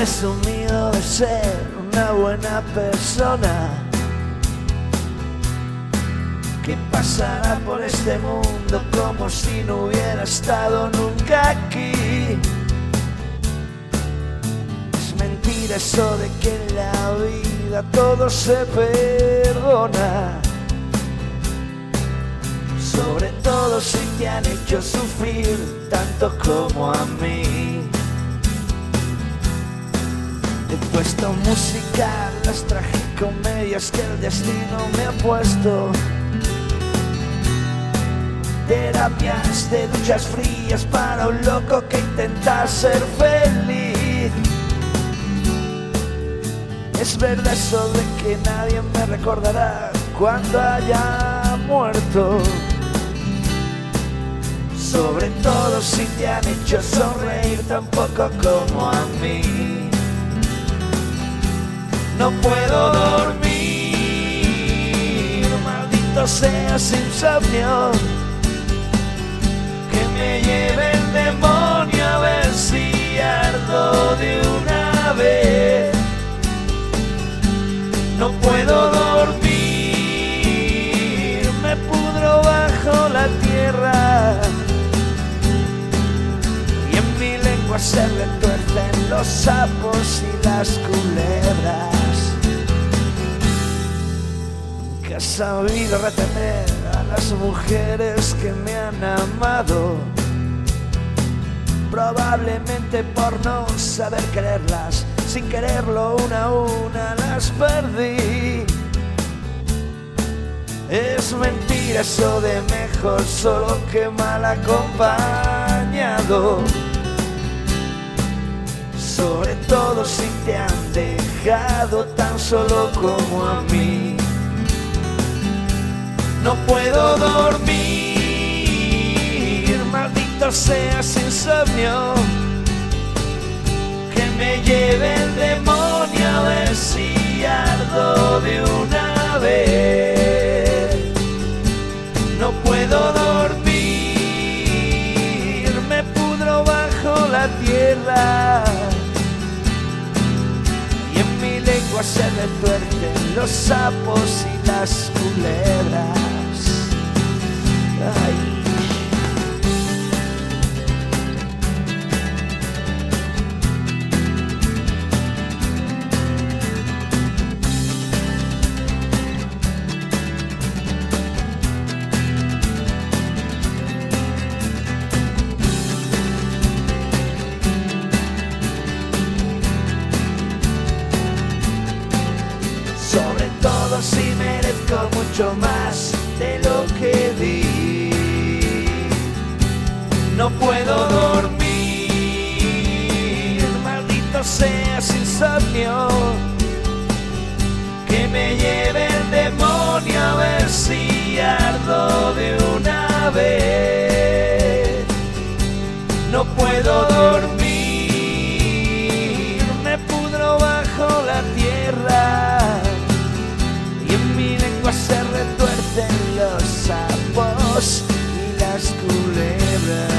presumido de ser una buena persona que pasará por este mundo como si no hubiera estado nunca aquí. Es mentira eso de que en la vida todo se perdona. Sobre todo si te han hecho sufrir tanto como a mí. He puesto música a las tragicomedias que el destino me ha puesto. Terapias de duchas frías para un loco que intenta ser feliz. Es verdad eso de que nadie me recordará cuando haya muerto. Sobre todo si te han hecho sonreír tampoco como a mí. No puedo dormir, maldito sea sin insomnio. Que me lleve el demonio a ver si ardo de una vez. No puedo dormir, me pudro bajo la tierra. Y en mi lengua se retuercen los sapos y las culebras. Has sabido retener a las mujeres que me han amado. Probablemente por no saber quererlas, sin quererlo una a una las perdí. Es mentira eso de mejor solo que mal acompañado. Sobre todo si te han dejado tan solo como a mí. No puedo dormir, maldito sea insomnio. Que me lleve el demonio a ver si ardo de una vez. No puedo dormir, me pudro bajo la tierra. Y en mi lengua se retuercen los sapos y las culebras. Ay. Y las culebras.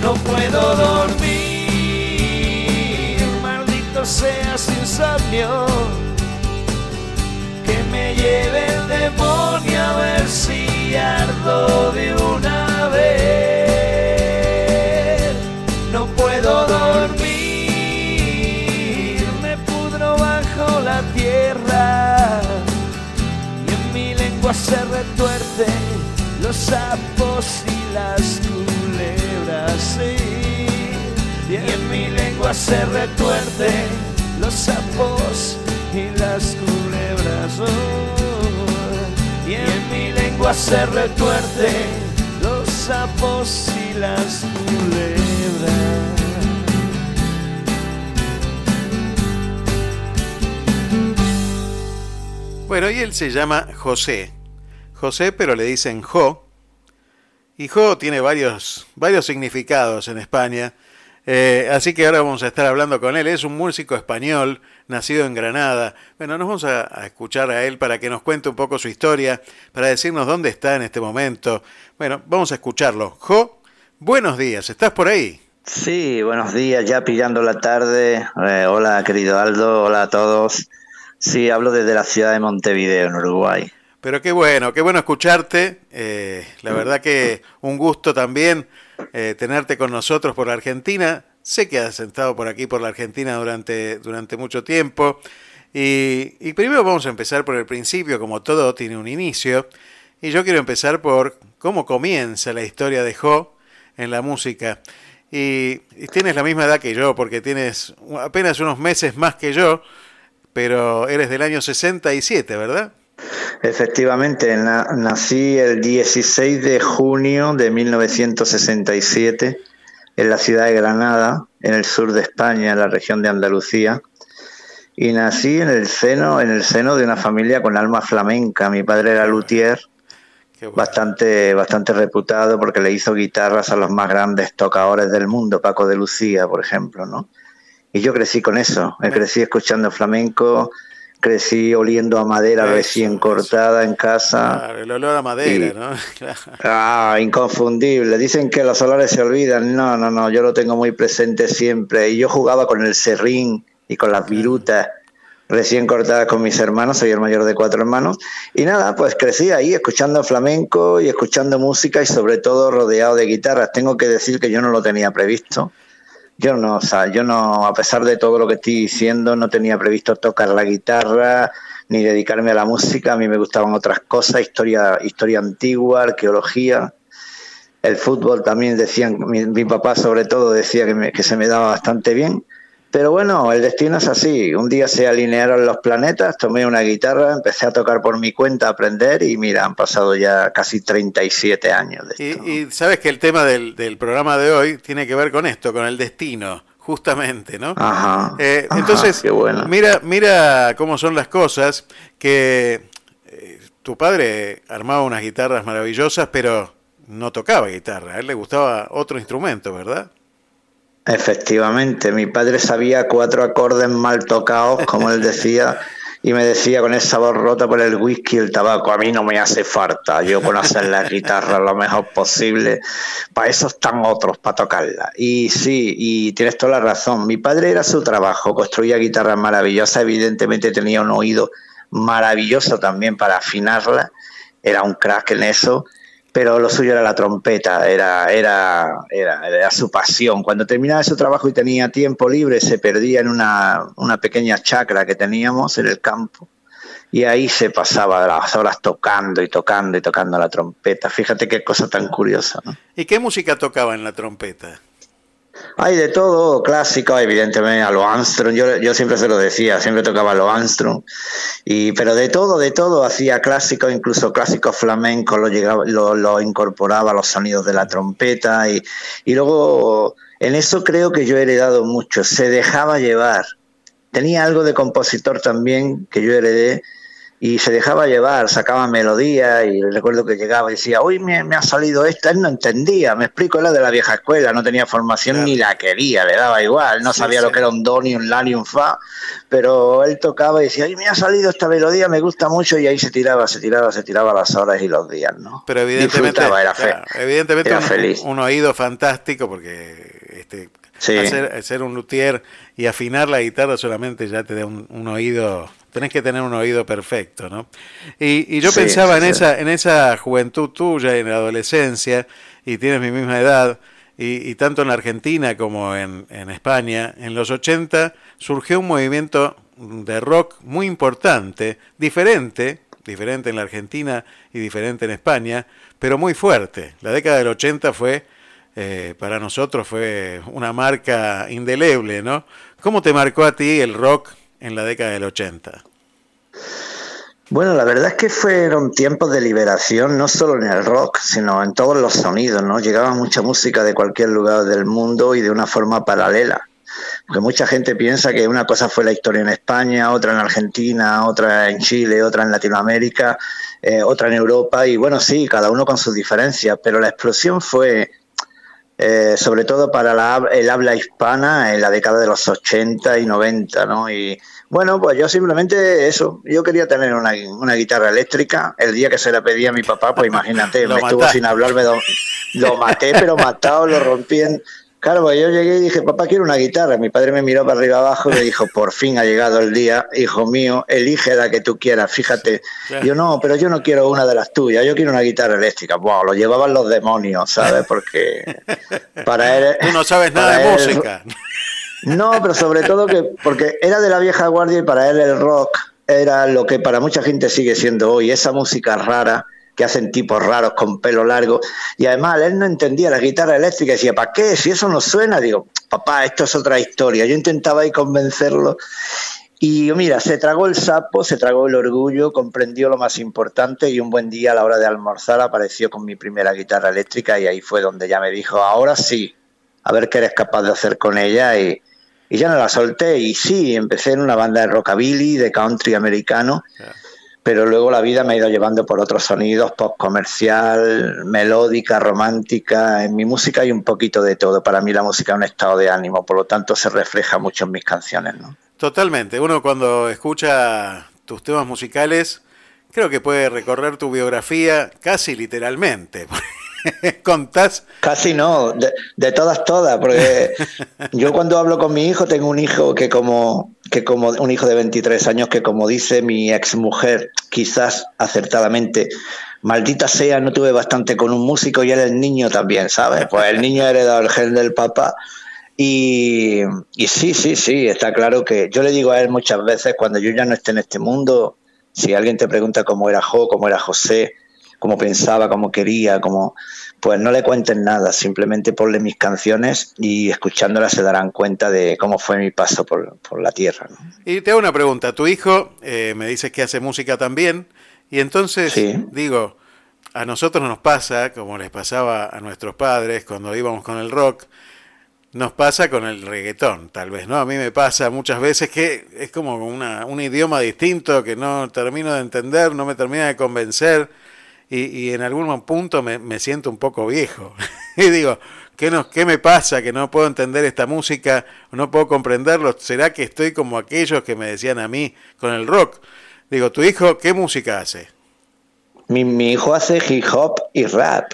No puedo dormir, maldito sea sin insomnio. Que me lleve el demonio a ver si ardo de una los sapos y las culebras. sí. Y en mi lengua se retuercen los sapos y las culebras. oh. Y en mi lengua se retuercen los sapos y las culebras. Bueno, y él se llama José. José, pero le dicen Jo. Y Jo tiene varios, varios significados en España. Eh, así que ahora vamos a estar hablando con él. Es un músico español, nacido en Granada. Bueno, nos vamos a, escuchar a él para que nos cuente un poco su historia, para decirnos dónde está en este momento. Bueno, vamos a escucharlo. Jo, buenos días, ¿estás por ahí? Sí, buenos días, ya pillando la tarde. Eh, hola, querido Aldo, hola a todos. Sí, hablo desde la ciudad de Montevideo, en Uruguay. Pero qué bueno, qué bueno escucharte. Eh, la verdad que un gusto también eh, tenerte con nosotros por la Argentina. Sé que has estado por aquí, por la Argentina, durante, durante mucho tiempo. Y, y primero vamos a empezar por el principio, como todo tiene un inicio. Y yo quiero empezar por cómo comienza la historia de Jo en la música. Y, tienes la misma edad que yo, porque tienes apenas unos meses más que yo, pero eres del año 67, ¿verdad? Efectivamente, nací el 16 de junio de 1967 en la ciudad de Granada, en el sur de España, en la región de Andalucía. Y nací en el seno, en el seno de una familia con alma flamenca. Mi padre era luthier bastante, bastante reputado porque le hizo guitarras a los más grandes tocadores del mundo, Paco de Lucía, por ejemplo, ¿no? Y yo crecí con eso, crecí escuchando flamenco, crecí oliendo a madera recién cortada en casa. el olor a madera, ¿no? ah, inconfundible. Dicen que los olores se olvidan. No, no, no, yo lo tengo muy presente siempre. Y yo jugaba con el serrín y con las virutas recién cortada con mis hermanos, soy el mayor de cuatro hermanos, y nada, pues crecí ahí escuchando flamenco y escuchando música y sobre todo rodeado de guitarras. Tengo que decir que yo no lo tenía previsto. Yo no, o sea, yo no, a pesar de todo lo que estoy diciendo, no tenía previsto tocar la guitarra ni dedicarme a la música. A mí me gustaban otras cosas, historia, historia antigua, arqueología. El fútbol también decían, mi, papá sobre todo decía que, que se me daba bastante bien pero bueno, el destino es así. Un día se alinearon los planetas, tomé una guitarra, empecé a tocar por mi cuenta, a aprender y mira, han pasado ya casi 37 años. De y, sabes que el tema del, programa de hoy tiene que ver con esto, con el destino, justamente, ¿no? Ajá. Eh, entonces, mira, mira cómo son las cosas, que eh, tu padre armaba unas guitarras maravillosas, pero no tocaba guitarra, a él le gustaba otro instrumento, ¿verdad? Efectivamente, mi padre sabía cuatro acordes mal tocados, como él decía, y me decía con esa voz rota por el whisky y el tabaco, a mí no me hace falta, yo con hacer la guitarra lo mejor posible, para eso están otros, para tocarla. Y sí, y tienes toda la razón, mi padre era su trabajo, construía guitarras maravillosas, evidentemente tenía un oído maravilloso también para afinarla, era un crack en eso, pero lo suyo era la trompeta, era, era, era, su pasión. Cuando terminaba su trabajo y tenía tiempo libre, se perdía en una, una pequeña chacra que teníamos en el campo y ahí se pasaba las horas tocando y tocando y tocando la trompeta. Fíjate qué cosa tan curiosa. ¿Y qué música tocaba en la trompeta? Hay de todo, clásico, evidentemente, a lo Armstrong, yo, yo siempre se lo decía, siempre tocaba a lo Armstrong, y, pero de todo, de todo, hacía clásico, incluso clásico flamenco, lo, llegaba, lo, incorporaba a los sonidos de la trompeta, y, y luego en eso creo que yo he heredado mucho, se dejaba llevar. Tenía algo de compositor también que yo heredé, y se dejaba llevar, sacaba melodía y recuerdo que llegaba y decía, hoy me, ha salido esta, él no entendía, me explico, era de la vieja escuela, no tenía formación ni la quería, le daba igual, no sabía lo que era un do, ni un la, ni un fa, pero él tocaba y decía, hoy me ha salido esta melodía, me gusta mucho y ahí se tiraba, se tiraba, se tiraba las horas y los días, ¿no? Pero evidentemente, era, evidentemente un, feliz. un oído fantástico porque este, ser un luthier y afinar la guitarra solamente ya te da un, oído, tenés que tener un oído perfecto, ¿no? Y, yo pensaba en, esa, en esa juventud tuya, en la adolescencia, y tienes mi misma edad, y, tanto en la Argentina como en, en, España, en los 80 surgió un movimiento de rock muy importante, diferente, diferente en la Argentina y diferente en España, pero muy fuerte. La década del 80 fue eh, para nosotros fue una marca indeleble, ¿no? ¿Cómo te marcó a ti el rock en la década del 80? Bueno, la verdad es que fueron tiempos de liberación, no solo en el rock, sino en todos los sonidos, ¿no? Llegaba mucha música de cualquier lugar del mundo y de una forma paralela. Porque mucha gente piensa que una cosa fue la historia en España, otra en Argentina, otra en Chile, otra en Latinoamérica, eh, otra en Europa, y bueno, sí, cada uno con sus diferencias, pero la explosión fue eh, sobre todo para el habla hispana en la década de los 80 y 90, ¿no? Y bueno, pues yo simplemente eso, yo quería tener una, guitarra eléctrica. El día que se la pedí a mi papá, pues imagínate, me estuvo sin hablar, lo, maté, pero matado, lo rompí en, Claro, pues yo llegué y dije, papá, quiero una guitarra. Mi padre me miró para arriba abajo y me dijo, por fin ha llegado el día, hijo mío, elige la que tú quieras, fíjate. Yo no, pero yo no quiero una de las tuyas, yo quiero una guitarra eléctrica. Wow, lo llevaban los demonios, ¿sabes? Porque para él... Tú no sabes nada de música. No, pero sobre todo que, porque era de la vieja guardia y para él el rock era lo que para mucha gente sigue siendo hoy, esa música rara que hacen tipos raros con pelo largo. Y además él no entendía la guitarra eléctrica decía, ¿para qué? Si eso no suena. Digo, papá, esto es otra historia. Yo intentaba ahí convencerlo. Y mira, se tragó el sapo, se tragó el orgullo, comprendió lo más importante y un buen día a la hora de almorzar apareció con mi primera guitarra eléctrica y ahí fue donde ya me dijo, ahora sí, a ver qué eres capaz de hacer con ella y, y ya no la solté y sí, empecé en una banda de rockabilly, de country americano pero luego la vida me ha ido llevando por otros sonidos, pop comercial, melódica, romántica. En mi música hay un poquito de todo. Para mí la música es un estado de ánimo, por lo tanto se refleja mucho en mis canciones. ¿no? Totalmente. Uno cuando escucha tus temas musicales, creo que puede recorrer tu biografía casi literalmente. ¿Contás? Casi no, de, de, todas, todas, porque yo cuando hablo con mi hijo, tengo un hijo que como, que como un hijo de 23 años, que como dice mi ex mujer, quizás acertadamente, maldita sea, no tuve bastante con un músico y él el niño también, ¿sabes? Pues el niño ha heredado el gen del papá. Y, y sí, sí, sí, está claro que yo le digo a él muchas veces, cuando yo ya no esté en este mundo, si alguien te pregunta cómo era Jo, cómo era José, cómo pensaba, cómo quería, cómo pues no le cuenten nada, simplemente ponle mis canciones y escuchándolas se darán cuenta de cómo fue mi paso por, la tierra. Y te hago una pregunta, tu hijo eh, me dices que hace música también, y entonces digo, a nosotros nos pasa, como les pasaba a nuestros padres cuando íbamos con el rock, nos pasa con el reggaetón, tal vez, ¿no? A mí me pasa muchas veces que es como una, un idioma distinto que no termino de entender, no me termina de convencer y, en algún punto me, siento un poco viejo. y digo, ¿qué, no, ¿qué me pasa que no puedo entender esta música, no puedo comprenderlo? ¿Será que estoy como aquellos que me decían a mí con el rock? Digo, ¿tu hijo qué música hace? Mi, mi hijo hace hip hop y rap.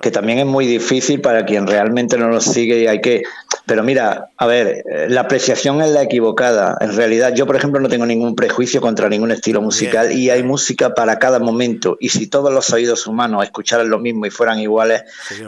Que también es muy difícil para quien realmente no lo sigue y hay que... Pero mira, a ver, eh, la apreciación es la equivocada. En realidad, yo, por ejemplo, no tengo ningún prejuicio contra ningún estilo musical y hay música para cada momento. Y si todos los oídos humanos escucharan lo mismo y fueran iguales,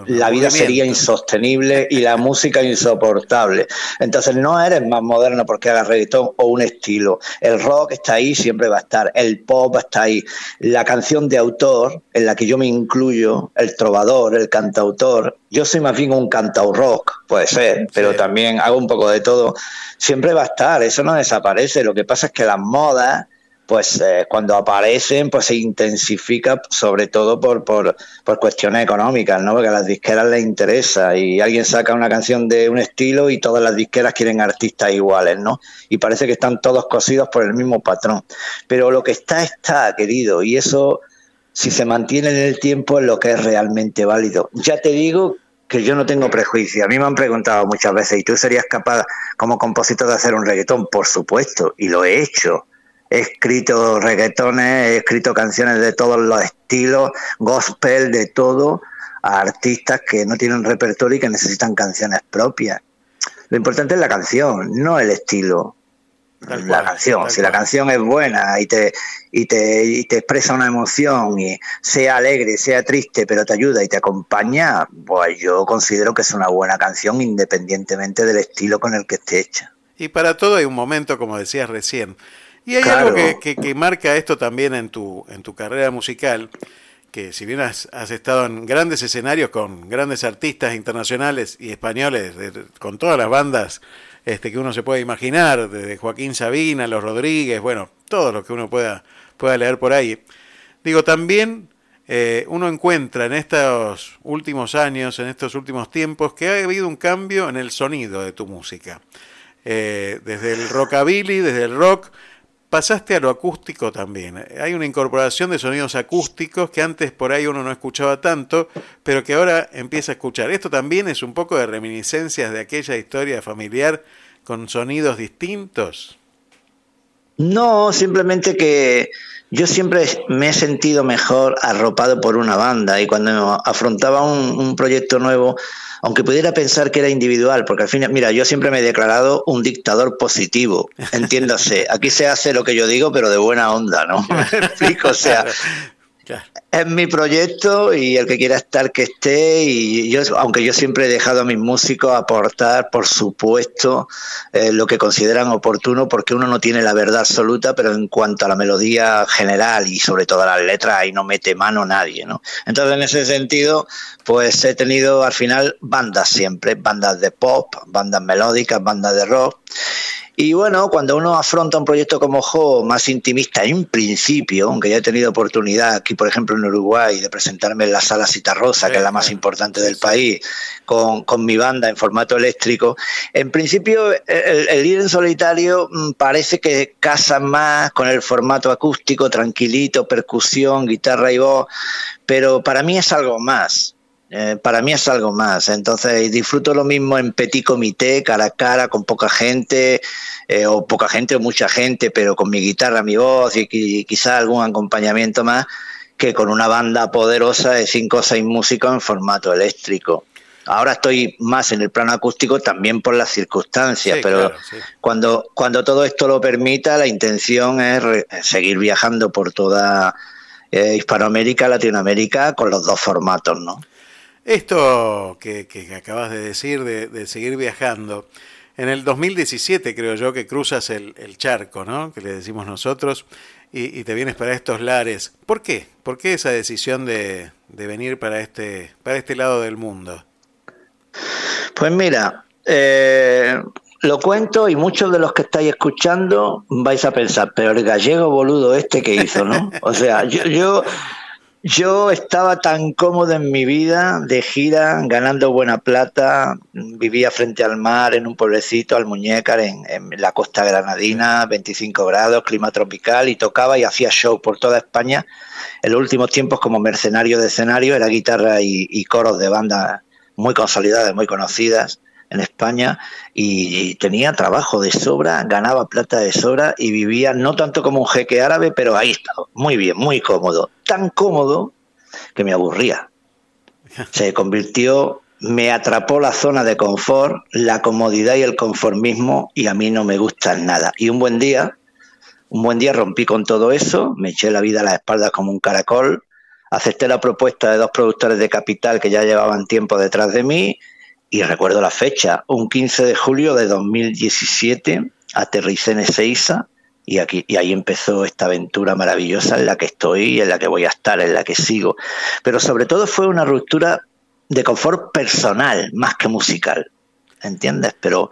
la vida sería insostenible y la música insoportable. Entonces, no eres más moderno porque hagas reggaetón o un estilo. El rock está ahí, siempre va a estar. El pop está ahí. La canción de autor, en la que yo me incluyo, el trovador, el cantautor. Yo soy más bien un cantaurock, rock, puede ser, pero también hago un poco de todo. Siempre va a estar, eso no desaparece. Lo que pasa es que las modas, pues eh, cuando aparecen, pues se intensifica sobre todo por, por, por, cuestiones económicas, ¿no? Porque a las disqueras les interesa y alguien saca una canción de un estilo y todas las disqueras quieren artistas iguales, ¿no? Y parece que están todos cosidos por el mismo patrón. Pero lo que está, está, querido, y eso si se mantiene en el tiempo lo que es realmente válido. Ya te digo que yo no tengo prejuicio. A mí me han preguntado muchas veces, ¿y tú serías capaz como compositor de hacer un reggaetón? Por supuesto, y lo he hecho. He escrito reggaetones, he escrito canciones de todos los estilos, gospel, de todo, a artistas que no tienen repertorio y que necesitan canciones propias. Lo importante es la canción, no el estilo la canción. Si la canción es buena y te, y te, y te expresa una emoción, y sea alegre, sea triste, pero te ayuda y te acompaña, pues yo considero que es una buena canción independientemente del estilo con el que esté hecha. Y para todo hay un momento, como decías recién. Y hay algo que, que, marca esto también en tu, en tu carrera musical, que si bien has, has, estado en grandes escenarios con grandes artistas internacionales y españoles, con todas las bandas este, que uno se puede imaginar, desde Joaquín Sabina, Los Rodríguez, bueno, todo lo que uno pueda, pueda leer por ahí. Digo, también eh, uno encuentra en estos últimos años, en estos últimos tiempos, que ha habido un cambio en el sonido de tu música. Eh, desde el rockabilly, desde el rock, pasaste a lo acústico también. Hay una incorporación de sonidos acústicos que antes por ahí uno no escuchaba tanto, pero que ahora empieza a escuchar. Esto también es un poco de reminiscencias de aquella historia familiar con sonidos distintos. No, simplemente que yo siempre me he sentido mejor arropado por una banda y cuando afrontaba un, proyecto nuevo, aunque pudiera pensar que era individual, porque al fin, mira, yo siempre me he declarado un dictador positivo, entiéndase, aquí se hace lo que yo digo, pero de buena onda, ¿no? Me explico, o sea, es mi proyecto y el que quiera estar que esté. Y yo aunque yo siempre he dejado a mis músicos aportar por supuesto eh, lo que consideran oportuno porque uno no tiene la verdad absoluta pero en cuanto a la melodía general y sobre todo a las letras ahí no mete mano nadie no entonces en ese sentido pues he tenido al final bandas siempre bandas de pop bandas melódicas bandas de rock y bueno, cuando uno afronta un proyecto como Jo, más intimista en principio, aunque ya he tenido oportunidad aquí, por ejemplo, en Uruguay, de presentarme en la sala Citarrosa, que es la más importante del país, con, mi banda en formato eléctrico, en principio el, ir en solitario mm, parece que casa más con el formato acústico, tranquilito, percusión, guitarra y voz, pero para mí es algo más. Eh, para mí es algo más. Entonces disfruto lo mismo en petit comité, cara a cara, con poca gente, eh, o poca gente o mucha gente, pero con mi guitarra, mi voz y, y quizá algún acompañamiento más, que con una banda poderosa de cinco o seis músicos en formato eléctrico. Ahora estoy más en el plano acústico también por las circunstancias, pero cuando, cuando todo esto lo permita, la intención es seguir viajando por toda eh, Hispanoamérica, Latinoamérica con los dos formatos, ¿no? Esto que, acabas de decir, de, seguir viajando, en el 2017 creo yo que cruzas el, charco, ¿no? Que le decimos nosotros, y, te vienes para estos lares. ¿Por qué? ¿Por qué esa decisión de, venir para este, para este lado del mundo? Pues mira, eh, lo cuento y muchos de los que estáis escuchando vais a pensar, pero el gallego boludo este que hizo, ¿no? O sea, yo, yo yo estaba tan cómodo en mi vida de gira, ganando buena plata, vivía frente al mar en un pueblecito, al Muñécar, en, la costa granadina, 25 grados, clima tropical, y tocaba y hacía show por toda España. En los últimos tiempos como mercenario de escenario, era guitarra y, y coros de bandas muy consolidadas, muy conocidas en España y, tenía trabajo de sobra, ganaba plata de sobra y vivía no tanto como un jeque árabe, pero ahí estaba, muy bien, muy cómodo, tan cómodo que me aburría. Se convirtió, me atrapó la zona de confort, la comodidad y el conformismo y a mí no me gusta nada. Y un buen día, un buen día rompí con todo eso, me eché la vida a las espaldas como un caracol, acepté la propuesta de dos productores de capital que ya llevaban tiempo detrás de mí y recuerdo la fecha, un 15 de julio de 2017, aterricé en Ezeiza y, aquí, y ahí empezó esta aventura maravillosa en la que estoy y en la que voy a estar, en la que sigo. Pero sobre todo fue una ruptura de confort personal más que musical, ¿entiendes? Pero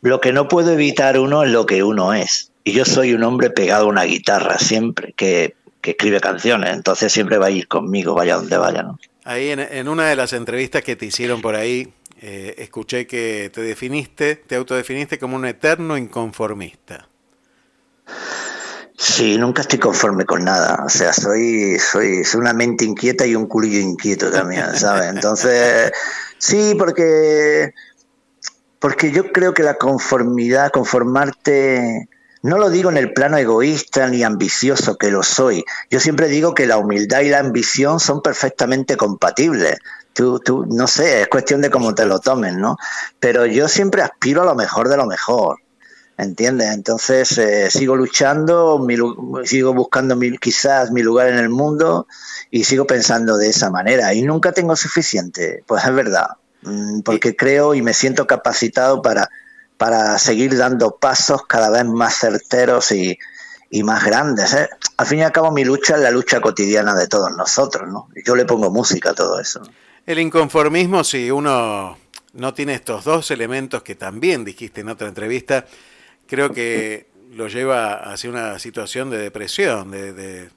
lo que no puedo evitar uno es lo que uno es. Y yo soy un hombre pegado a una guitarra siempre, que, que escribe canciones, entonces siempre va a ir conmigo, vaya donde vaya, ¿no? Ahí en, en una de las entrevistas que te hicieron por ahí, eh, escuché que te definiste, te autodefiniste como un eterno inconformista. Sí, nunca estoy conforme con nada. O sea, soy, soy, soy una mente inquieta y un culillo inquieto también, ¿sabes? Entonces, sí, porque, porque yo creo que la conformidad, conformarte, no lo digo en el plano egoísta ni ambicioso, que lo soy. Yo siempre digo que la humildad y la ambición son perfectamente compatibles. Tú, tú, no sé, es cuestión de cómo te lo tomen, ¿no? Pero yo siempre aspiro a lo mejor de lo mejor, ¿entiendes? Entonces eh, sigo luchando, sigo buscando quizás mi lugar en el mundo y sigo pensando de esa manera. Y nunca tengo suficiente, pues es verdad, mm, porque creo y me siento capacitado para, para seguir dando pasos cada vez más certeros y, y más grandes. ¿eh? Al fin y al cabo mi lucha es la lucha cotidiana de todos nosotros, ¿no? Yo le pongo música a todo eso. El inconformismo, si uno no tiene estos dos elementos que también dijiste en otra entrevista, creo que lo lleva hacia una situación de depresión, de,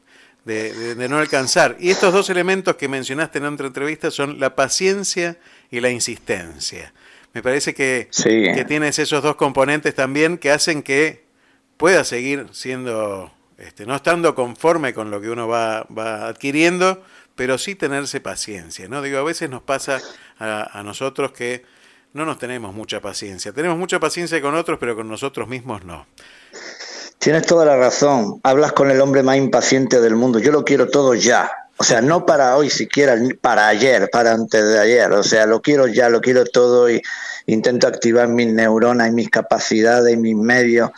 no alcanzar. Y estos dos elementos que mencionaste en otra entrevista son la paciencia y la insistencia. Me parece que, que tienes esos dos componentes también que hacen que pueda seguir siendo, este, no estando conforme con lo que uno va, va adquiriendo, pero sí tenerse paciencia, ¿no? Digo, a veces nos pasa a, nosotros que no nos tenemos mucha paciencia. Tenemos mucha paciencia con otros, pero con nosotros mismos no. Tienes toda la razón. Hablas con el hombre más impaciente del mundo. Yo lo quiero todo ya. O sea, no para hoy siquiera, para ayer, para antes de ayer. O sea, lo quiero ya, lo quiero todo y intento activar mis neuronas y mis capacidades y mis medios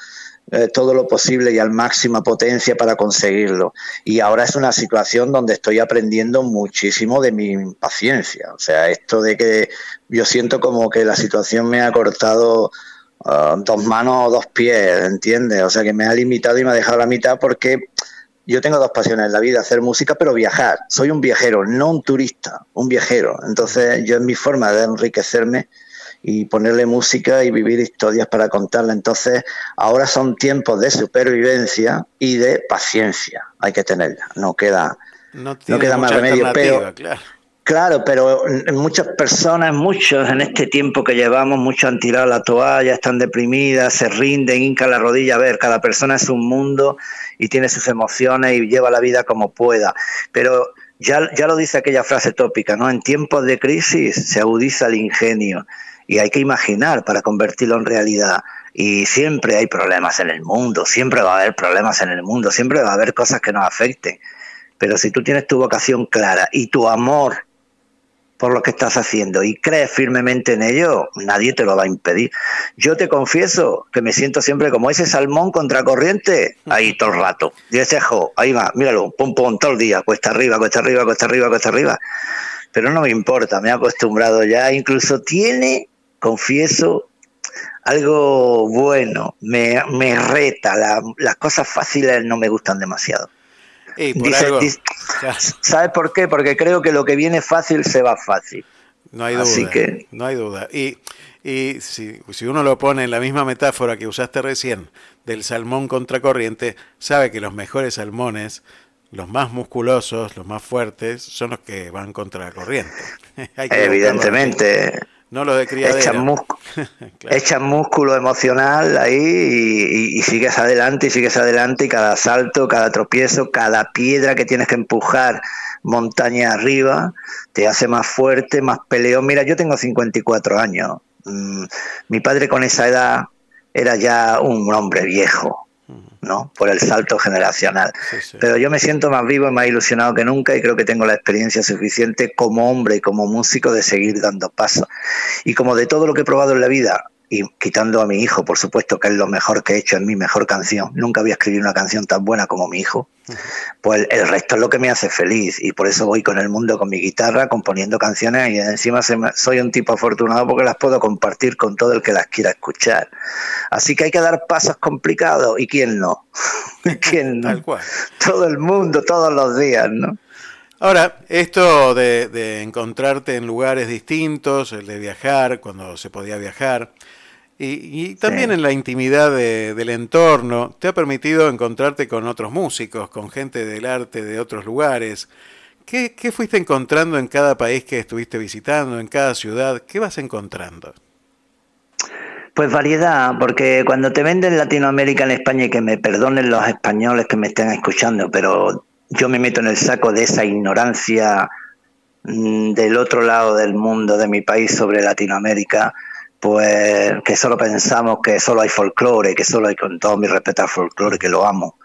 eh, todo lo posible y al máxima potencia para conseguirlo. Y ahora es una situación donde estoy aprendiendo muchísimo de mi impaciencia. O sea, esto de que yo siento como que la situación me ha cortado uh, dos manos o dos pies, ¿entiendes? O sea, que me ha limitado y me ha dejado la mitad porque yo tengo dos pasiones en la vida, hacer música, pero viajar. Soy un viajero, no un turista, un viajero. Entonces, yo en mi forma de enriquecerme y ponerle música y vivir historias para contarla. Entonces, ahora son tiempos de supervivencia y de paciencia. Hay que tenerla. No queda, no, queda más remedio. Pero, claro. claro, pero muchas personas, muchos en este tiempo que llevamos, muchos han tirado la toalla, están deprimidas, se rinden, hincan la rodilla. A ver, cada persona es un mundo y tiene sus emociones y lleva la vida como pueda. Pero ya, ya lo dice aquella frase tópica, ¿no? En tiempos de crisis se agudiza el ingenio y hay que imaginar para convertirlo en realidad. Y siempre hay problemas en el mundo, siempre va a haber problemas en el mundo, siempre va a haber cosas que nos afecten. Pero si tú tienes tu vocación clara y tu amor por lo que estás haciendo y crees firmemente en ello, nadie te lo va a impedir. Yo te confieso que me siento siempre como ese salmón contracorriente, ahí todo el rato. Y ese jo, ahí va, míralo, pum pum, todo el día, cuesta arriba, cuesta arriba, cuesta arriba, cuesta arriba. Pero no me importa, me he acostumbrado ya, incluso tiene confieso, algo bueno, me, reta, las cosas fáciles no me gustan demasiado. ¿Sabes por qué? Porque creo que lo que viene fácil se va fácil. No hay duda. que... No hay duda. Y, y si, si, uno lo pone en la misma metáfora que usaste recién del salmón contracorriente, sabe que los mejores salmones, los más musculosos, los más fuertes, son los que van contra la corriente. Evidentemente. No lo de criadera. Echas, músculo emocional ahí y, sigues adelante y sigues adelante y cada salto, cada tropiezo, cada piedra que tienes que empujar montaña arriba te hace más fuerte, más peleón. Mira, yo tengo 54 años. Mm, mi padre con esa edad era ya un hombre viejo ¿no? Por el salto generacional. Pero yo me siento más vivo y más ilusionado que nunca y creo que tengo la experiencia suficiente como hombre y como músico de seguir dando pasos. Y como de todo lo que he probado en la vida, y quitando a mi hijo, por supuesto, que es lo mejor que he hecho en mi mejor canción. Nunca había escrito una canción tan buena como mi hijo. Pues el resto es lo que me hace feliz y por eso voy con el mundo con mi guitarra, componiendo canciones y encima soy un tipo afortunado porque las puedo compartir con todo el que las quiera escuchar. Así que hay que dar pasos complicados y quién no. ¿Quién no? Todo el mundo, todos los días, ¿no? Ahora, esto de, encontrarte en lugares distintos, el de viajar, cuando se podía viajar, y, también en la intimidad del entorno, te ha permitido encontrarte con otros músicos, con gente del arte de otros lugares. ¿Qué, ¿Qué, fuiste encontrando en cada país que estuviste visitando, en cada ciudad? ¿Qué vas encontrando? Pues variedad, porque cuando te venden Latinoamérica en España, y que me perdonen los españoles que me estén escuchando, pero yo me meto en el saco de esa ignorancia mm, del otro lado del mundo, de mi país sobre Latinoamérica, pues que solo pensamos que solo hay folclore, que solo hay, con todo mi respeto al folclore, que lo amo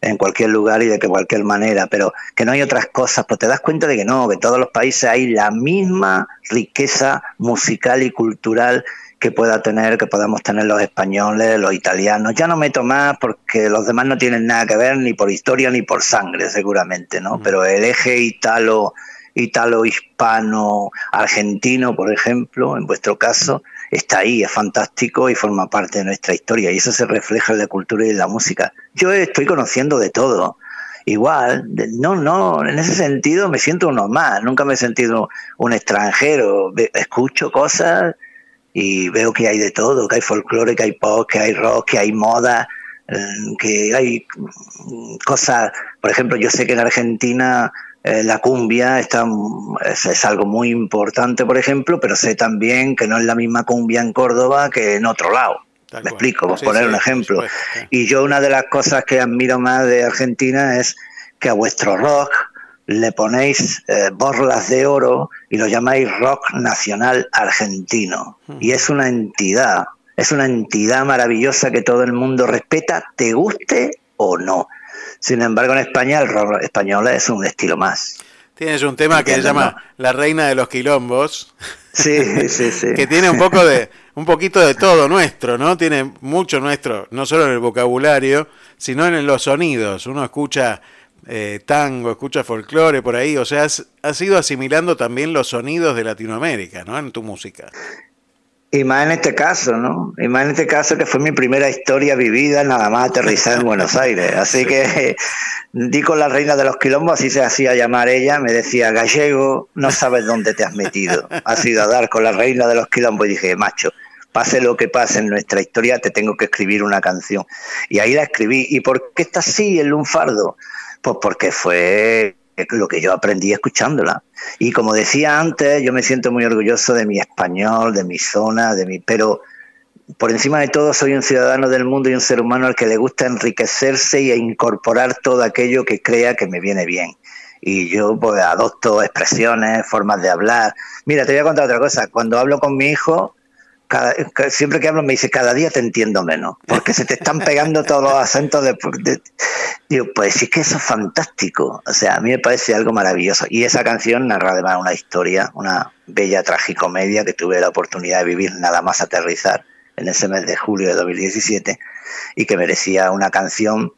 en cualquier lugar y de cualquier manera, pero que no hay otras cosas, pues te das cuenta de que no, que todos los países hay la misma riqueza musical y cultural que pueda tener, que podamos tener los españoles, los italianos. Ya no meto más porque los demás no tienen nada que ver ni por historia ni por sangre, seguramente, ¿no? Pero el eje italo, italo hispano, argentino, por ejemplo, en vuestro caso, está ahí, es fantástico y forma parte de nuestra historia. Y eso se refleja en la cultura y en la música. Yo estoy conociendo de todo igual, no, no, en ese sentido me siento uno más, nunca me he sentido un extranjero, escucho cosas y veo que hay de todo, que hay folclore, que hay pop, que hay rock, que hay moda, eh, que hay cosas, por ejemplo, yo sé que en Argentina eh, la cumbia está, es, algo muy importante, por ejemplo, pero sé también que no es la misma cumbia en Córdoba que en otro lado. Me explico, por poner un ejemplo. Y yo una de las cosas que admiro más de Argentina es que a vuestro rock le ponéis eh, borlas de oro y lo llamáis rock nacional argentino. Y es una entidad. Es una entidad maravillosa que todo el mundo respeta, te guste o no. Sin embargo, en España el rock español es un estilo más. Tienes un tema que se llama La Reina de los Quilombos. Sí, sí, sí. que tiene un poco de, un poquito de todo nuestro, ¿no? Tiene mucho nuestro, no solo en el vocabulario, sino en los sonidos. Uno escucha eh, tango, escucha folclore por ahí, o sea, has, has, ido asimilando también los sonidos de Latinoamérica, ¿no? En tu música. Y más en este caso, ¿no? Y más en este caso que fue mi primera historia vivida nada más aterrizada en Buenos Aires. Así que di con la reina de los quilombos, así se hacía llamar ella, me decía, gallego, no sabes dónde te has metido. Has ido a dar con la reina de los quilombos y dije, macho, pase lo que pase en nuestra historia, te tengo que escribir una canción. Y ahí la escribí. ¿Y por qué está así el lunfardo? Pues porque fue lo que yo aprendí escuchándola. Y como decía antes, yo me siento muy orgulloso de mi español, de mi zona, de mi, pero por encima de todo soy un ciudadano del mundo y un ser humano al que le gusta enriquecerse y incorporar todo aquello que crea que me viene bien. Y yo pues adopto expresiones, formas de hablar. Mira, te voy a contar otra cosa. Cuando hablo con mi hijo, siempre que hablo me dice, cada día te entiendo menos, porque se te están pegando todos los acentos de, Digo, pues sí que eso es fantástico. O sea, a mí me parece algo maravilloso. Y esa canción narra además una historia, una bella tragicomedia que tuve la oportunidad de vivir nada más aterrizar en ese mes de julio de 2017 y que merecía una canción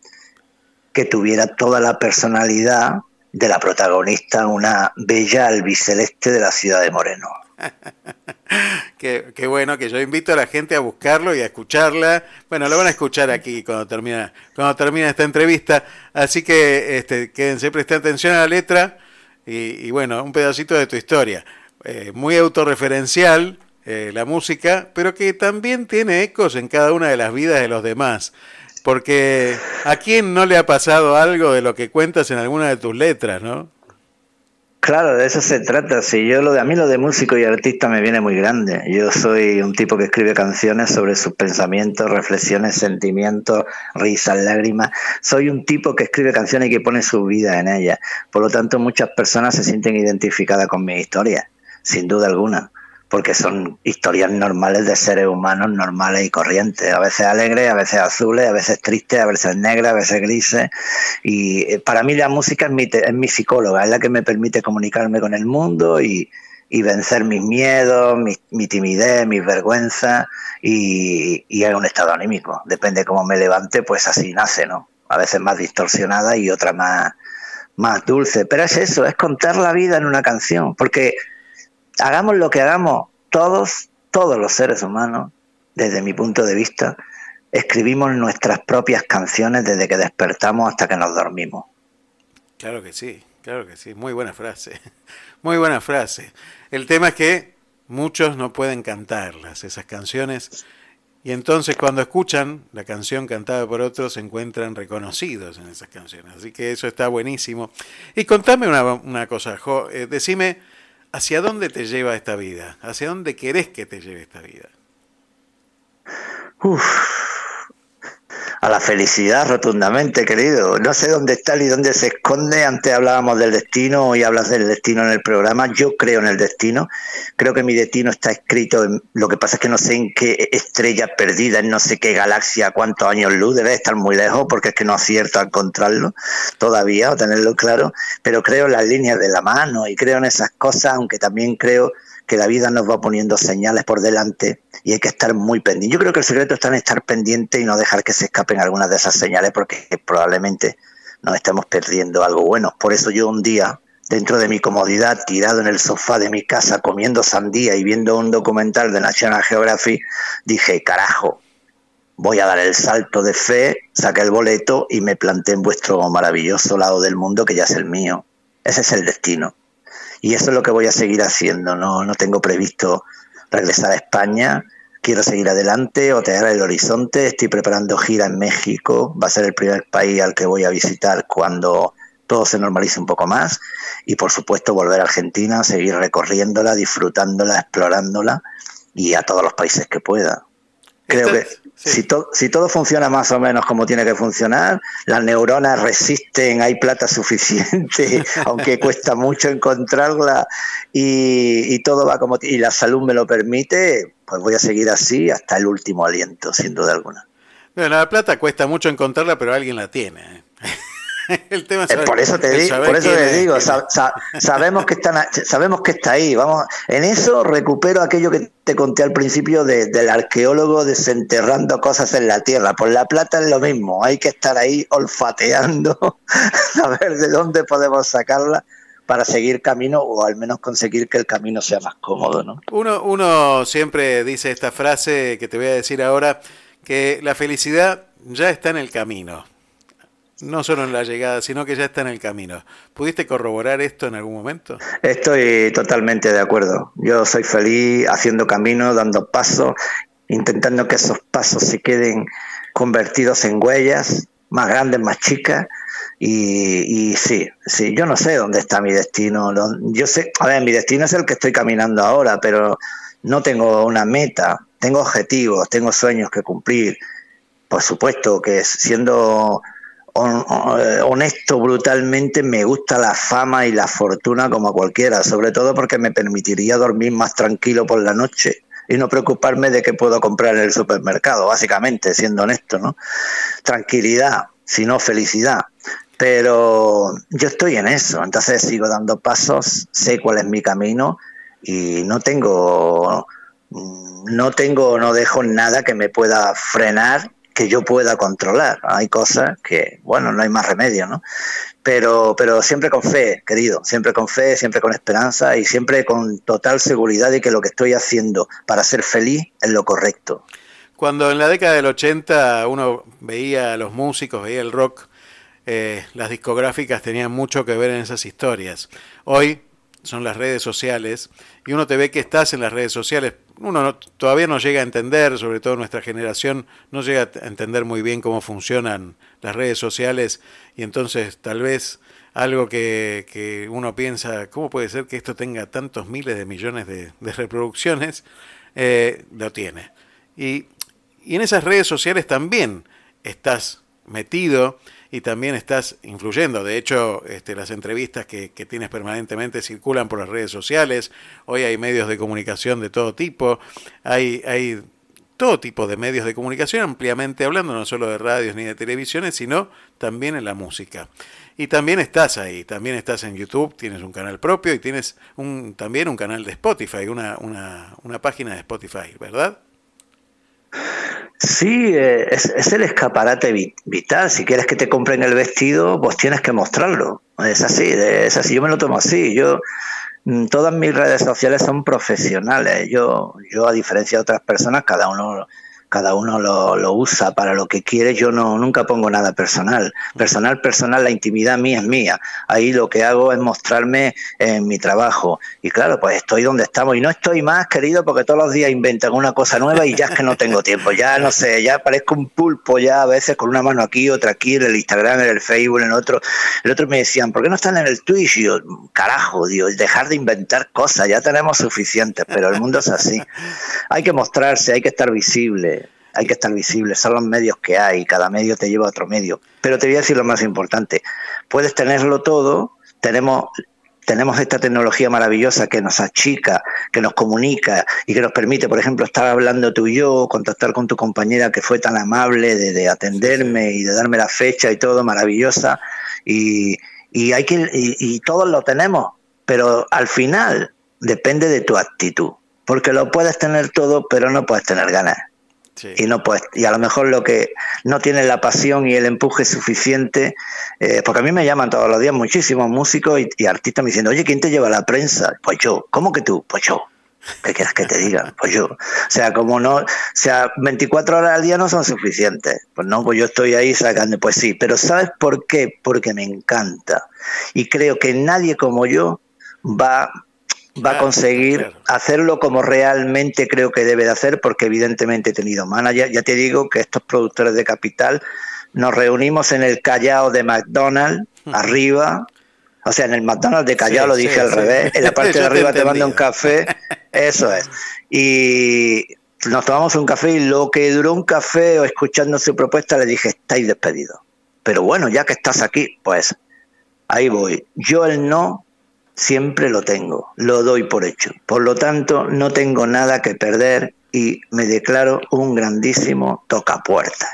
que tuviera toda la personalidad de la protagonista, una bella albiceleste de la ciudad de Moreno. qué, bueno que yo invito a la gente a buscarlo y a escucharla. Bueno, lo van a escuchar aquí cuando termina, cuando termina esta entrevista. Así que este, quédense, presten atención a la letra y, bueno, un pedacito de tu historia. Eh, muy autorreferencial eh, la música, pero que también tiene ecos en cada una de las vidas de los demás. Porque a quién no le ha pasado algo de lo que cuentas en alguna de tus letras, ¿no? Claro, de eso se trata. Si yo lo de a mí lo de músico y artista me viene muy grande. Yo soy un tipo que escribe canciones sobre sus pensamientos, reflexiones, sentimientos, risas, lágrimas. Soy un tipo que escribe canciones y que pone su vida en ellas. Por lo tanto, muchas personas se sienten identificadas con mi historia, sin duda alguna porque son historias normales de seres humanos normales y corrientes, a veces alegres, a veces azules, a veces tristes, a veces negras, a veces grises. Y eh, para mí la música es mi, es mi psicóloga, es la que me permite comunicarme con el mundo y, y vencer mis miedos, mi, mi timidez, mis vergüenzas y, y un estado anímico. Depende de cómo me levante, pues así nace, ¿no? A veces más distorsionada y otra más, más dulce. Pero es eso, es contar la vida en una canción, porque hagamos lo que hagamos, todos, todos los seres humanos, desde mi punto de vista, escribimos nuestras propias canciones desde que despertamos hasta que nos dormimos. Claro que sí, claro que sí, muy buena frase, muy buena frase. El tema es que muchos no pueden cantarlas, esas canciones, y entonces cuando escuchan la canción cantada por otros se encuentran reconocidos en esas canciones, así que eso está buenísimo. Y contame una, una cosa, Jo, eh, decime ¿Hacia dónde te lleva esta vida? ¿Hacia dónde querés que te lleve esta vida? Uf, a la felicidad rotundamente, querido. No sé dónde está ni dónde se esconde. Antes hablábamos del destino, hoy hablas del destino en el programa. Yo creo en el destino. Creo que mi destino está escrito. En, lo que pasa es que no sé en qué estrella perdida, en no sé qué galaxia, cuántos años luz. Debe estar muy lejos porque es que no acierto a encontrarlo todavía o tenerlo claro. Pero creo en las líneas de la mano y creo en esas cosas, aunque también creo que la vida nos va poniendo señales por delante y hay que estar muy pendiente. Yo creo que el secreto está en estar pendiente y no dejar que se escapen algunas de esas señales porque probablemente nos estemos perdiendo algo bueno. Por eso yo un día, dentro de mi comodidad, tirado en el sofá de mi casa, comiendo sandía y viendo un documental de National Geographic, dije, carajo, voy a dar el salto de fe, saqué el boleto y me planté en vuestro maravilloso lado del mundo que ya es el mío. Ese es el destino. Y eso es lo que voy a seguir haciendo. No, no tengo previsto regresar a España. Quiero seguir adelante, otear el horizonte. Estoy preparando gira en México. Va a ser el primer país al que voy a visitar cuando todo se normalice un poco más. Y por supuesto volver a Argentina, seguir recorriéndola, disfrutándola, explorándola y a todos los países que pueda. Creo que Si, si todo funciona más o menos como tiene que funcionar, las neuronas resisten, hay plata suficiente, aunque cuesta mucho encontrarla, y, y todo va como y la salud me lo permite, pues voy a seguir así hasta el último aliento, sin duda alguna. Bueno, la plata cuesta mucho encontrarla, pero alguien la tiene. ¿eh? el tema es por eso te digo, por eso te digo, sabemos que están, sabemos que está ahí. Vamos, en eso recupero aquello que te conté al principio del arqueólogo desenterrando cosas en la tierra. Por la plata es lo mismo, hay que estar ahí olfateando a ver de dónde podemos sacarla para seguir camino o al menos conseguir que el camino sea más cómodo, ¿no? Uno, uno siempre dice esta frase que te voy a decir ahora, que la felicidad ya está en el camino no solo en la llegada, sino que ya está en el camino. ¿Pudiste corroborar esto en algún momento? Estoy totalmente de acuerdo. Yo soy feliz haciendo camino, dando pasos, intentando que esos pasos se queden convertidos en huellas más grandes, más chicas. Y, sí, sí, yo no sé dónde está mi destino. Yo sé, a ver, mi destino es el que estoy caminando ahora, pero no tengo una meta, tengo objetivos, tengo sueños que cumplir. Por supuesto que siendo honesto brutalmente, me gusta la fama y la fortuna como cualquiera, sobre todo porque me permitiría dormir más tranquilo por la noche y no preocuparme de qué puedo comprar en el supermercado, básicamente, siendo honesto, ¿no? Tranquilidad, sino felicidad. Pero yo estoy en eso, entonces sigo dando pasos, sé cuál es mi camino y no tengo no tengo no dejo nada que me pueda frenar que yo pueda controlar. Hay cosas que, bueno, no hay más remedio, ¿no? Pero, pero siempre con fe, querido, siempre con fe, siempre con esperanza y siempre con total seguridad de que lo que estoy haciendo para ser feliz es lo correcto. Cuando en la década del 80 uno veía a los músicos, veía el rock, eh, las discográficas tenían mucho que ver en esas historias. Hoy son las redes sociales y uno te ve que estás en las redes sociales uno todavía no llega a entender, sobre todo nuestra generación, no llega a entender muy bien cómo funcionan las redes sociales y entonces tal vez algo que, uno piensa, ¿cómo puede ser que esto tenga tantos miles de millones de, reproducciones? Eh, lo tiene. Y, y en esas redes sociales también estás metido y también estás influyendo. De hecho, este, las entrevistas que, tienes permanentemente circulan por las redes sociales. Hoy hay medios de comunicación de todo tipo. Hay, hay todo tipo de medios de comunicación, ampliamente hablando, no solo de radios ni de televisiones, sino también en la música. Y también estás ahí, también estás en YouTube, tienes un canal propio y tienes un, también un canal de Spotify, una, una, una página de Spotify, ¿verdad? Sí, eh, es, el escaparate vital. Si quieres que te compren el vestido, pues tienes que mostrarlo. Es así, es así. Yo me lo tomo así. Yo mm, todas mis redes sociales son profesionales. Yo, yo a diferencia de otras personas, cada uno cada uno lo, lo, usa para lo que quiere, yo no nunca pongo nada personal. Personal, personal, la intimidad mía es mía. Ahí lo que hago es mostrarme en mi trabajo. Y claro, pues estoy donde estamos. Y no estoy más, querido, porque todos los días inventan una cosa nueva y ya es que no tengo tiempo. Ya no sé, ya parezco un pulpo ya a veces con una mano aquí, otra aquí, en el Instagram, en el Facebook, en otro. El otro me decían, ¿por qué no están en el Twitch? Y yo, carajo, Dios, dejar de inventar cosas, ya tenemos suficientes, pero el mundo es así. Hay que mostrarse, hay que estar visible hay que estar visible, son los medios que hay, cada medio te lleva a otro medio. Pero te voy a decir lo más importante, puedes tenerlo todo, tenemos tenemos esta tecnología maravillosa que nos achica, que nos comunica y que nos permite, por ejemplo, estar hablando tú y yo, contactar con tu compañera que fue tan amable de, atenderme y de darme la fecha y todo, maravillosa. Y, hay que, y todos lo tenemos, pero al final depende de tu actitud, porque lo puedes tener todo, pero no puedes tener ganas. Y no pues, y a lo mejor lo que no tiene la pasión y el empuje suficiente, eh, porque a mí me llaman todos los días muchísimos músicos y, artistas me diciendo, oye, ¿quién te lleva la prensa? Pues yo, ¿cómo que tú? Pues yo. ¿Qué quieres que te diga? Pues yo. O sea, como no, o sea, 24 horas al día no son suficientes. Pues no, pues yo estoy ahí sacando, pues sí. Pero ¿sabes por qué? Porque me encanta. Y creo que nadie como yo va va a conseguir hacerlo como realmente creo que debe de hacer, porque evidentemente he tenido manager. Ya te digo que estos productores de capital nos reunimos en el Callao de McDonald's, arriba, o sea, en el McDonald's de Callao lo dije al revés, en la parte de arriba te, mando un café, eso es. Y, nos tomamos un café y lo que duró un café o escuchando su propuesta le dije, estáis despedidos. Pero bueno, ya que estás aquí, pues ahí voy. Yo el no siempre lo tengo, lo doy por hecho. Por lo tanto, no tengo nada que perder y me declaro un grandísimo tocapuertas.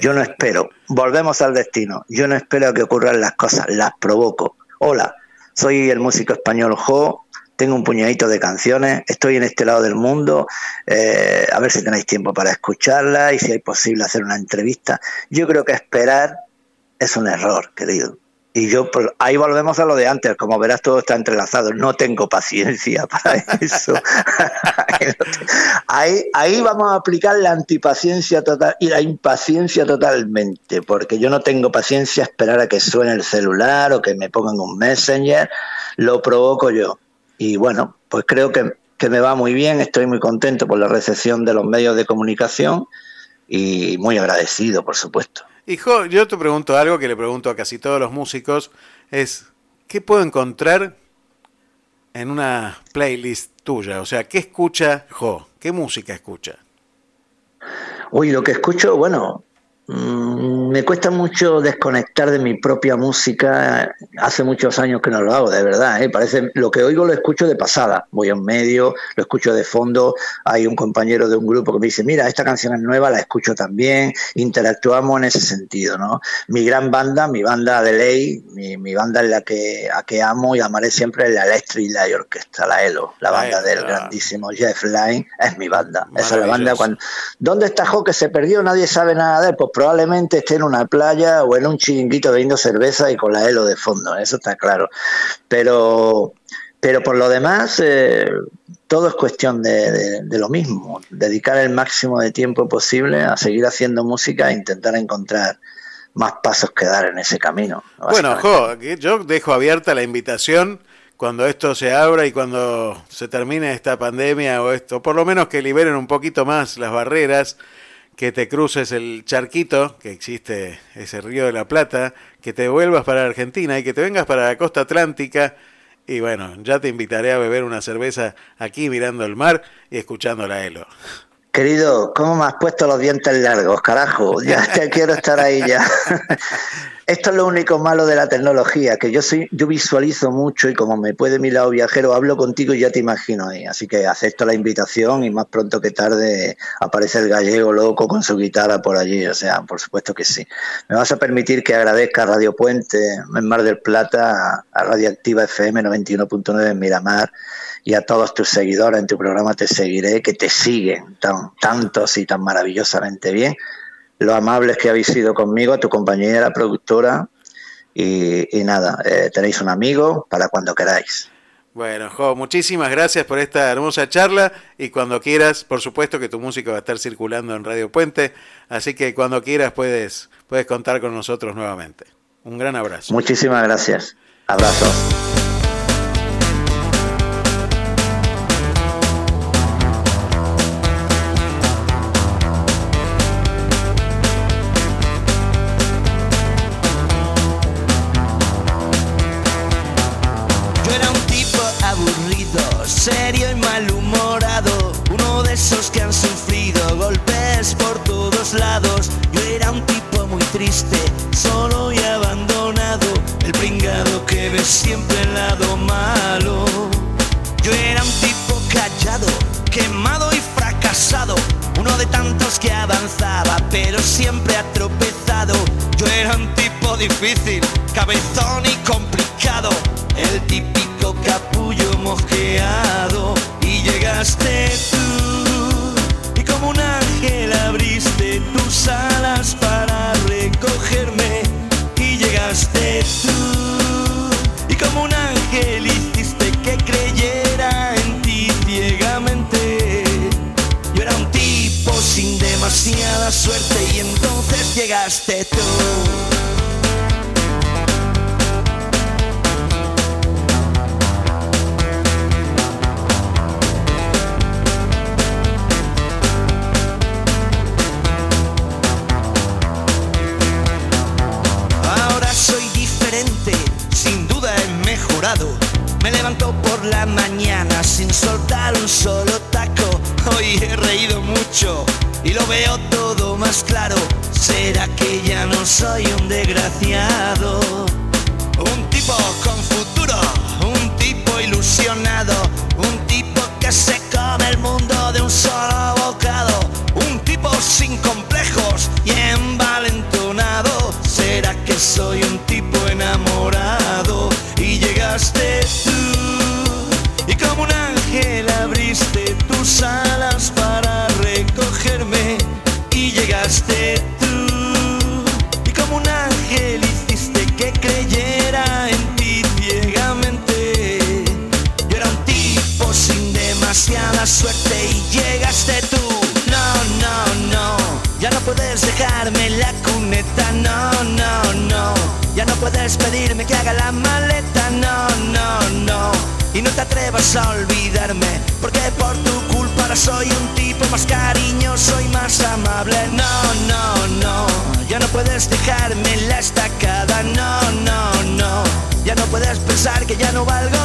Yo no espero, volvemos al destino, yo no espero que ocurran las cosas, las provoco. Hola, soy el músico español Jo, tengo un puñadito de canciones, estoy en este lado del mundo, eh, a ver si tenéis tiempo para escucharla y si hay posible hacer una entrevista. Yo creo que esperar es un error, querido. Y yo, pues, ahí volvemos a lo de antes, como verás, todo está entrelazado. No tengo paciencia para eso. ahí, ahí vamos a aplicar la antipaciencia total y la impaciencia totalmente, porque yo no tengo paciencia a esperar a que suene el celular o que me pongan un messenger, lo provoco yo. Y bueno, pues creo que, que me va muy bien, estoy muy contento por la recepción de los medios de comunicación y muy agradecido, por supuesto. Hijo, yo te pregunto algo que le pregunto a casi todos los músicos, es, ¿qué puedo encontrar en una playlist tuya? O sea, ¿qué escucha Jo? ¿Qué música escucha? Uy, lo que escucho, bueno, Mm, me cuesta mucho desconectar de mi propia música. Hace muchos años que no lo hago, de verdad. ¿eh? Parece lo que oigo lo escucho de pasada. Voy en medio, lo escucho de fondo. Hay un compañero de un grupo que me dice, mira, esta canción es nueva, la escucho también. Interactuamos en ese sentido, ¿no? Mi gran banda, mi banda de ley, mi, banda en la que, a que amo y amaré siempre es la Electric Light Orchestra, la ELO, la banda del grandísimo Jeff Lynne, es mi banda. Esa es la banda cuando... ¿Dónde está Jo que se perdió? Nadie sabe nada de él. Pues probablemente esté en una playa o en un chiringuito bebiendo cerveza y con la Elo de fondo, eso está claro. Pero, pero por lo demás, eh, todo es cuestión de, lo mismo, dedicar el máximo de tiempo posible a seguir haciendo música e intentar encontrar más pasos que dar en ese camino. Bueno, Jo, yo dejo abierta la invitación cuando esto se abra y cuando se termine esta pandemia o esto, por lo menos que liberen un poquito más las barreras que te cruces el charquito, que existe ese río de la Plata, que te vuelvas para Argentina y que te vengas para la costa atlántica. Y bueno, ya te invitaré a beber una cerveza aquí mirando el mar y escuchando la Elo. Querido, ¿cómo me has puesto los dientes largos, carajo? Ya te quiero estar ahí ya. Esto es lo único malo de la tecnología, que yo soy, yo visualizo mucho y como me puede mi lado viajero, hablo contigo y ya te imagino ahí. Así que acepto la invitación y más pronto que tarde aparece el gallego loco con su guitarra por allí. O sea, por supuesto que sí. Me vas a permitir que agradezca a Radio Puente en Mar del Plata, a Radioactiva FM 91.9 en Miramar y a todos tus seguidores en tu programa Te Seguiré, que te siguen tan, tantos y tan maravillosamente bien lo amables que habéis sido conmigo, tu compañera, productora. Y, nada, eh, tenéis un amigo para cuando queráis. Bueno, Jo, muchísimas gracias por esta hermosa charla y cuando quieras, por supuesto que tu música va a estar circulando en Radio Puente, así que cuando quieras puedes, puedes contar con nosotros nuevamente. Un gran abrazo. Muchísimas gracias. Abrazo. Siempre el lado malo. Yo era un tipo callado, quemado y fracasado, uno de tantos que avanzaba, pero siempre ha. Yo era un tipo difícil, cabezón y complicado, el típico capullo mosqueado y llegaste llegaste tú Me levanto por la mañana sin soltar un solo taco. Hoy he reído mucho y lo veo todo más claro. ¿Será que ya no soy un desgraciado? Un tipo con futuro, un tipo ilusionado, un tipo que se come el mundo de un solo bocado, un tipo sin complejos y envalentonado. ¿Será que soy un más cariñoso y más amable. No, no, no, ya no puedes dejarme la estacada. No, no, no, ya no puedes pensar que ya no valgo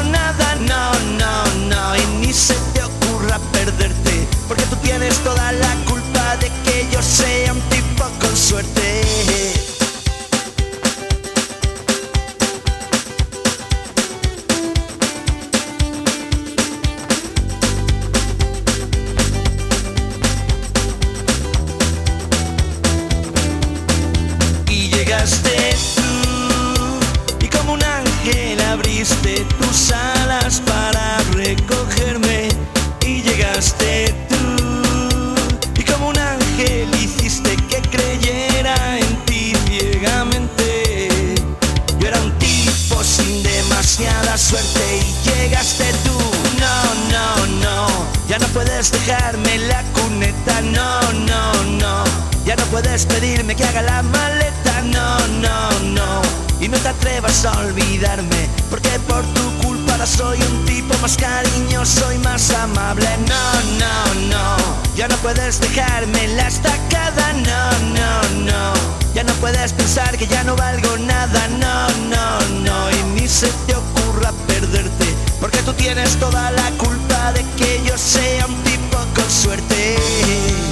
olvidarme Porque por tu culpa ahora soy un tipo más cariñoso soy más amable. No, no, no Ya no puedes dejarme en la estacada. No, no, no Ya no puedes pensar que ya no valgo nada. No, no, no Y ni se te ocurra perderte Porque tú tienes toda la culpa de que yo sea un tipo con suerte.